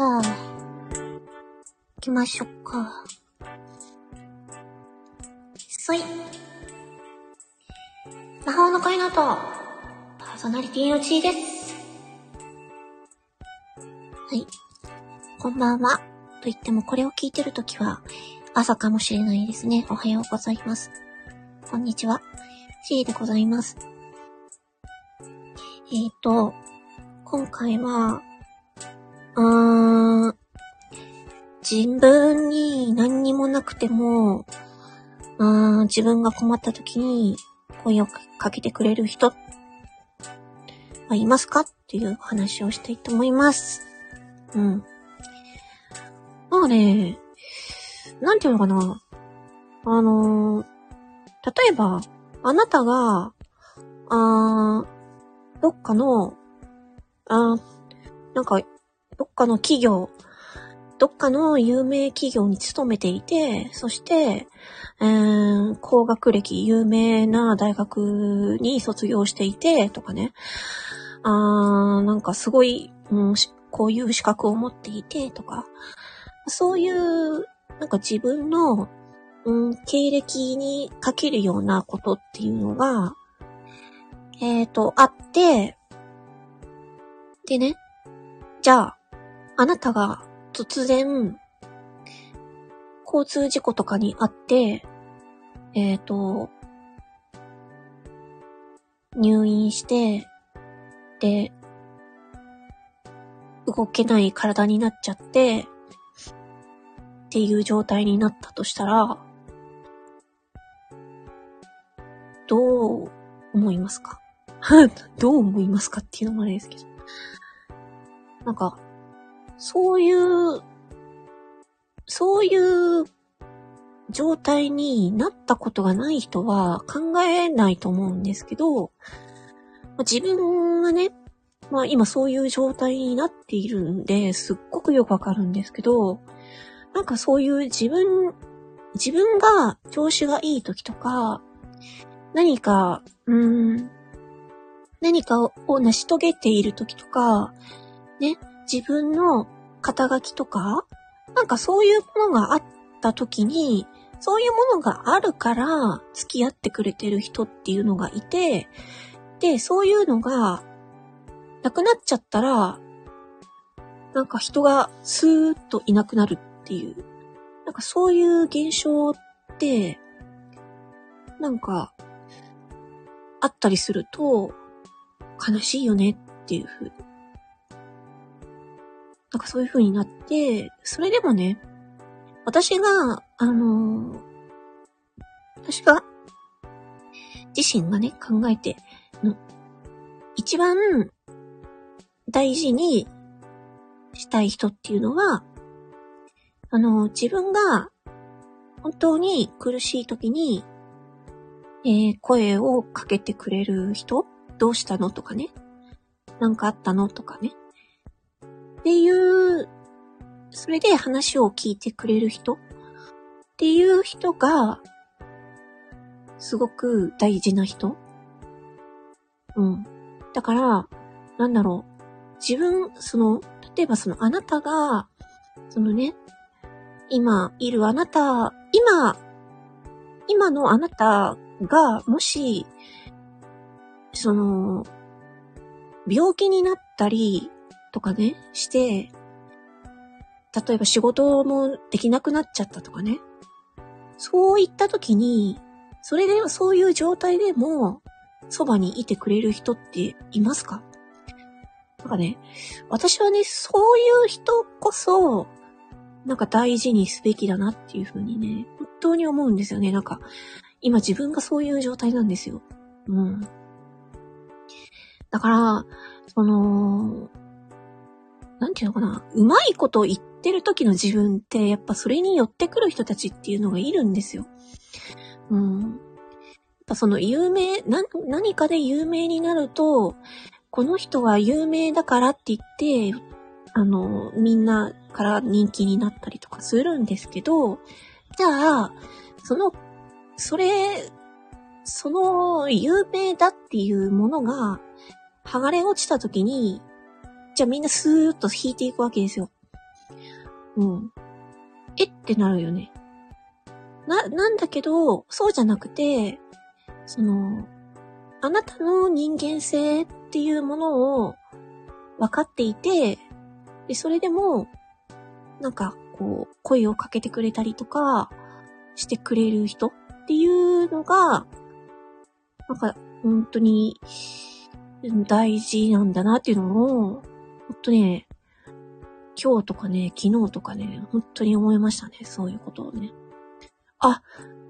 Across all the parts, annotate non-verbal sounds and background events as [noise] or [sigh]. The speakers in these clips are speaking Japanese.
さあ、行きましょうか。そい。魔法の恋のと、パーソナリティのちーです。はい。こんばんは。と言ってもこれを聞いてるときは、朝かもしれないですね。おはようございます。こんにちは。ちーでございます。えーと、今回は、うー、自分に何にもなくても、うー、自分が困った時に声をかけてくれる人はいますかっていう話をしたいと思います。うん。まあね、なんていうのかな。あのー、例えば、あなたが、あー、どっかの、あ、なんか、どっかの企業、どっかの有名企業に勤めていて、そして、えー、高学歴、有名な大学に卒業していて、とかね。あー、なんかすごい、うん、こういう資格を持っていて、とか。そういう、なんか自分の、うん、経歴にかけるようなことっていうのが、えっ、と、あって、でね、じゃあ、あなたが突然、交通事故とかにあって、えっ、と、入院して、で、動けない体になっちゃって、っていう状態になったとしたら、どう思いますか？[laughs] どう思いますかっていうのもあれですけど。なんか、そういう、そういう状態になったことがない人は考えないと思うんですけど、ま自分がね、まあ今そういう状態になっているんで、すっごくよくわかるんですけど、なんかそういう自分、自分が調子がいい時とか、何か、うん、何かを成し遂げている時とか、ね、自分の肩書きとか、なんかそういうものがあった時に、そういうものがあるから付き合ってくれてる人っていうのがいて、で、そういうのがなくなっちゃったら、なんか人がスーッといなくなるっていう、なんかそういう現象って、なんか、あったりすると、悲しいよねっていうふうに。なんかそういう風になって、それでもね、私が、あのー私が、自身がね、考えての、一番大事にしたい人っていうのは、あのー自分が本当に苦しい時に、えー声をかけてくれる人？どうしたの？とかね。なんかあったの？とかね。っていう、それで話を聞いてくれる人？っていう人が、すごく大事な人？うん。だから、なんだろう。自分、その、例えばそのあなたが、そのね、今いるあなた、今、今のあなたが、もし、その、病気になったりとかね、して、例えば仕事もできなくなっちゃったとかね。そういった時に、それでは、そういう状態でも、そばにいてくれる人っていますか？なんかね、私はね、そういう人こそ、なんか大事にすべきだなっていうふうにね、本当に思うんですよね。なんか、今自分がそういう状態なんですよ。うん。だから、その、なんていうのかな、うまいこと言ってる時の自分って、やっぱそれに寄ってくる人たちっていうのがいるんですよ。うん。やっぱその有名、な、何かで有名になると、この人は有名だからって言って、あの、みんなから人気になったりとかするんですけど、じゃあ、その、それ、その有名だっていうものが、剥がれ落ちた時に、じゃあみんなスーッと引いていくわけですよ。うん。え？ってなるよね。な、なんだけど、そうじゃなくて、その、あなたの人間性っていうものを分かっていて、で、それでも、なんか、こう、声をかけてくれたりとか、してくれる人っていうのが、なんか、本当に、大事なんだなっていうのを、ほんとね、今日とかね、昨日とかね、本当に思いましたね。そういうことをね。あ、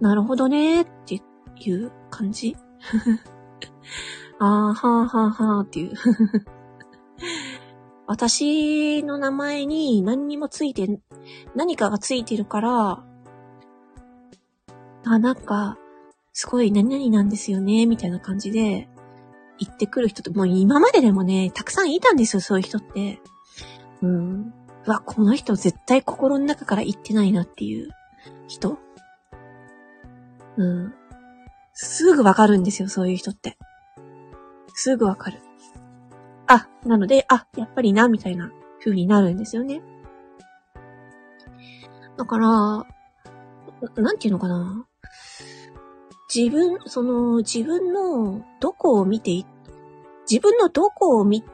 なるほどねっていう感じ [laughs] あー、はーはーはーっていう [laughs] 私の名前に何にもついて、何かがついてるから、あ、なんか、すごい何々なんですよね、みたいな感じで言ってくる人って、もう今まででもね、たくさんいたんですよ、そういう人って。うん。うわ、この人絶対心の中から言ってないなっていう人うん。すぐわかるんですよ、そういう人って。すぐわかる。あ、なので、あ、やっぱりな、みたいな風になるんですよね。だから、なんていうのかな。自分、その、自分のどこを見て、自分のどこをみ、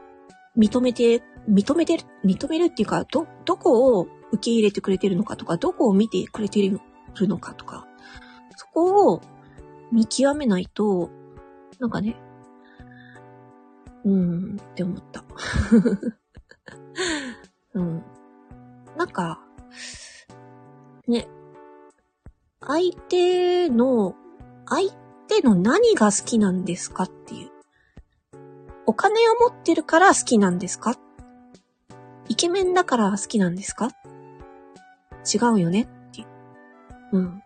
認めて、認めてる、認めるっていうか、ど、どこを受け入れてくれてるのかとか、どこを見てくれてるのかとか、そこを見極めないと、なんかね、うーんって思った。[laughs] うん。なんか、ね、相手の、相手の何が好きなんですかっていう。お金を持ってるから好きなんですか？イケメンだから好きなんですか？違うよねっていう。うん。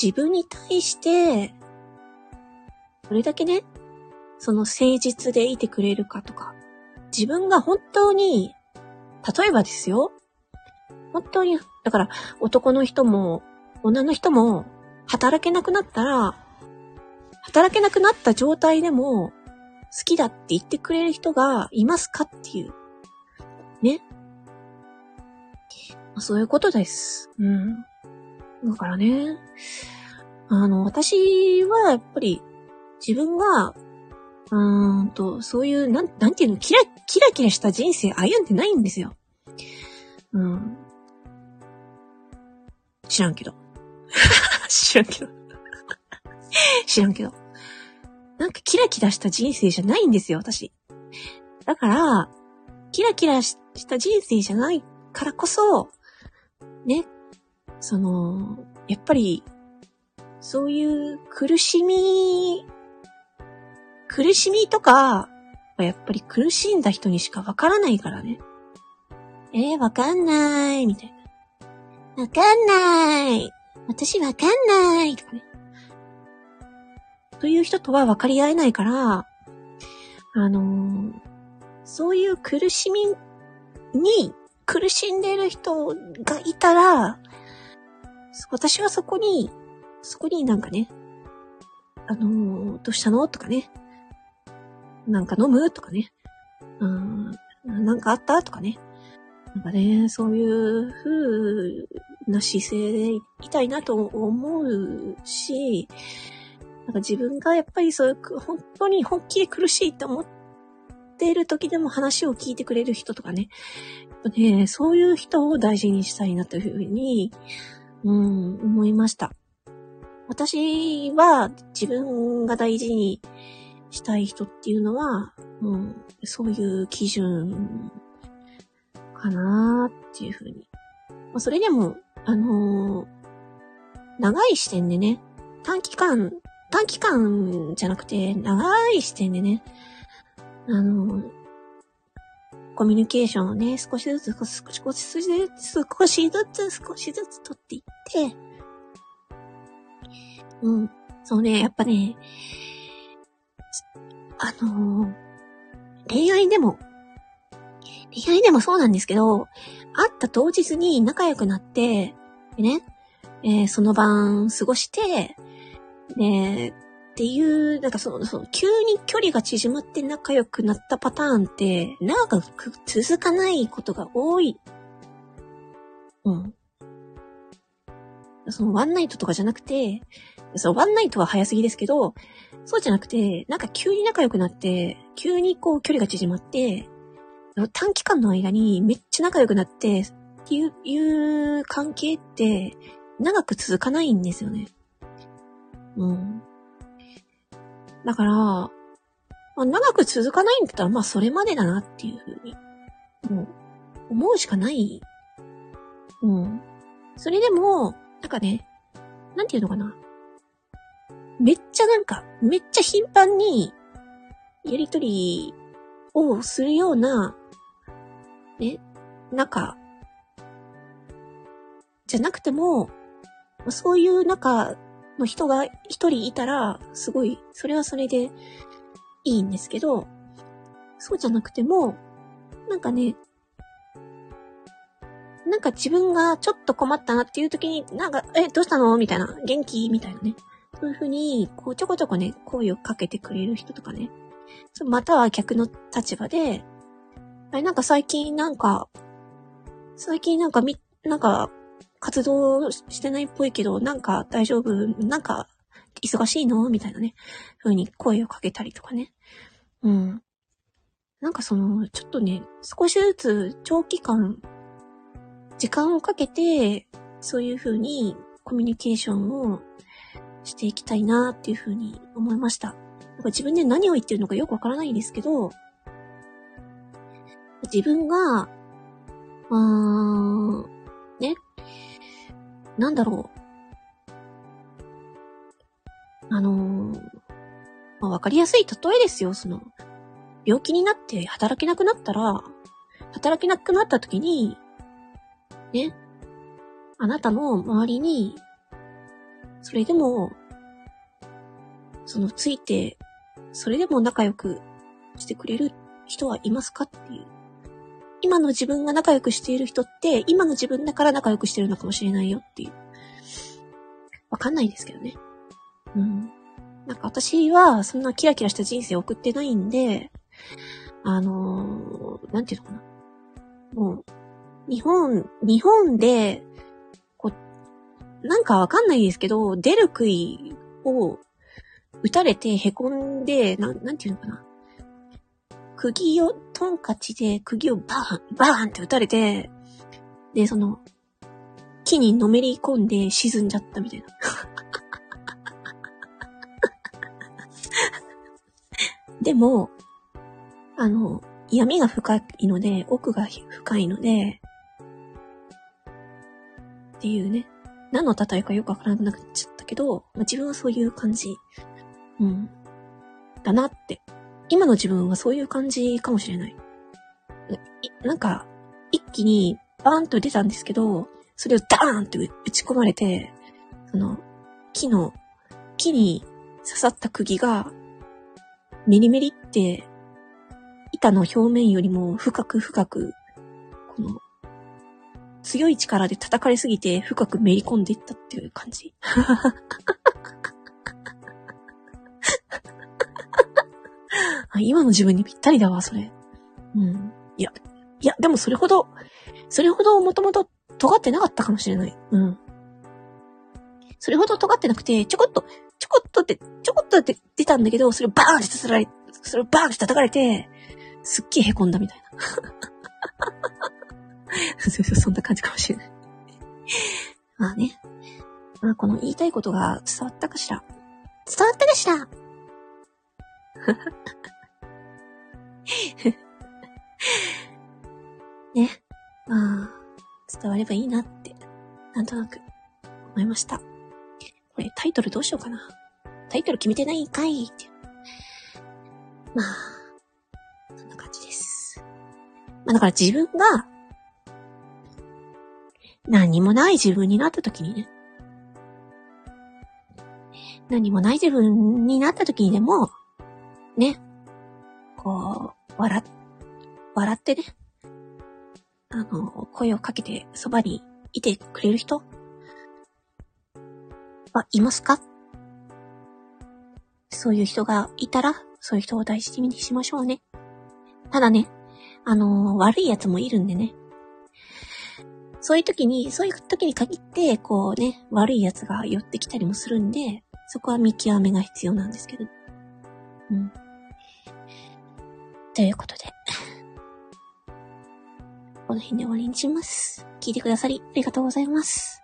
自分に対して、どれだけね、その誠実でいてくれるかとか、自分が本当に、例えばですよ、本当に、だから男の人も女の人も働けなくなったら、働けなくなった状態でも好きだって言ってくれる人がいますかっていう。ね。まそういうことです。うん。だからね、あの、私はやっぱり自分が、うーんと、そういう、なん、なんていうの、キラ、キラキラした人生歩んでないんですよ。うん。知らんけど。知らんけど。[laughs] 知らんけど。なんかキラキラした人生じゃないんですよ、私。だから、キラキラした人生じゃないからこそ、ね、その、やっぱり、そういう苦しみ、苦しみとか、やっぱり苦しんだ人にしかわからないからね。えー、わかんない、みたいな。わかんない。私わかんない、とかね。という人とは分かり合えないから、あのー、そういう苦しみに苦しんでる人がいたら、私はそこに、そこになんかね、あのー、どうしたのとかね。なんか飲むとかね。うん、なんかあったとかね。なんかね、そういう風な姿勢でいたいなと思うし、なんか自分がやっぱりそういう、本当に本気で苦しいって思っている時でも話を聞いてくれる人とかね。ね、そういう人を大事にしたいなというふうに、うん、思いました。私は自分が大事にしたい人っていうのは、うん、そういう基準かなっていうふうに。まあ、それでも、あのー、長い視点でね、短期間、短期間じゃなくて、長い視点でね、あのー、コミュニケーションをね、少しずつ、少しずつ、少しずつ、少しずつ、少しずつ取っていって、うん。そうね、やっぱね、あのー、恋愛でも、恋愛でもそうなんですけど、会った当日に仲良くなって、でね、えー、その晩過ごして、で、っていう、なんかその、その、急に距離が縮まって仲良くなったパターンって、長く続かないことが多い。うん。そのワンナイトとかじゃなくて、そのワンナイトは早すぎですけど、そうじゃなくて、なんか急に仲良くなって、急にこう距離が縮まって、短期間の間にめっちゃ仲良くなって、っていう、いう関係って、長く続かないんですよね。うん。だから、まあ、長く続かないんだったら、まあそれまでだなっていうふうに、もう、思うしかない。うん。それでも、なんかね、なんていうのかな。めっちゃなんか、めっちゃ頻繁に、やりとりをするような、ね、仲、じゃなくても、そういう中の人が一人いたら、すごい、それはそれでいいんですけど、そうじゃなくても、なんかね、なんか自分がちょっと困ったなっていう時に、なんか、え、どうしたの？みたいな、元気？みたいなね。そういうふうに、こう、ちょこちょこね、声をかけてくれる人とかね。または逆の立場で、あれ、なんか最近なんか、最近なんかみ、なんか、活動してないっぽいけど、なんか大丈夫なんか、忙しいの？みたいなね、ふうに声をかけたりとかね。うん。なんかその、ちょっとね、少しずつ長期間時間をかけて、そういう風にコミュニケーションをしていきたいなっていう風に思いました。なんか自分で何を言ってるのかよくわからないんですけど、自分が、あー、ね、なんだろう。あのー、まあ、わかりやすい例えですよ、その、病気になって働けなくなったら、働けなくなった時に、ね、あなたの周りに、それでも、そのついて、それでも仲良くしてくれる人はいますかっていう。今の自分が仲良くしている人って、今の自分だから仲良くしてるのかもしれないよっていう。わかんないですけどね。うん。なんか私は、そんなキラキラした人生を送ってないんで、あのー、なんていうのかな。もう、日本、日本で、こう、なんかわかんないですけど、出る杭を打たれて凹んで、なん、なんていうのかな。釘を、トンカチで釘をバーン、バーンって打たれて、で、その、木にのめり込んで沈んじゃったみたいな。[laughs] でも、あの、闇が深いので、奥が深いので、っていうね。何の例えかよくわからなくなっちゃったけど、まあ、自分はそういう感じ。うん。だなって。今の自分はそういう感じかもしれない。なんか、一気にバーンと出たんですけど、それをダーンって打ち込まれて、その、木の、木に刺さった釘が、メリメリって、板の表面よりも深く深く、この、強い力で叩かれすぎて深くめり込んでいったっていう感じ。今の自分にぴったりだわ、それ。うん。いや、いや、でもそれほど、それほどもともと尖ってなかったかもしれない。うん。それほど尖ってなくて、ちょこっと、ちょこっとって、ちょこっとって出たんだけど、それをバーンってさられ、それをバーンって叩かれて、すっげえ凹んだみたいな。[laughs] そ、そんな感じかもしれない。まあね。まあこの言いたいことが伝わったかしら。伝わったかしら伝わればいいなって、なんとなく思いました。これタイトルどうしようかな。タイトル決めてないんかいって。まあ、そんな感じです。まあだから自分が何もない自分になった時にね。何もない自分になった時にでも、ね、こう、笑、笑ってね、あの、声をかけてそばにいてくれる人？はいますか？そういう人がいたら、そういう人を大事にしましょうね。ただね、あのー、悪い奴もいるんでね。そういう時に、そういう時に限って、こうね、悪い奴が寄ってきたりもするんで、そこは見極めが必要なんですけど。うん。ということで。この辺で終わりにします。聞いてくださり、ありがとうございます。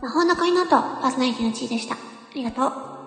魔法の恋ノート、パーソナリティのチーでした。ありがとう。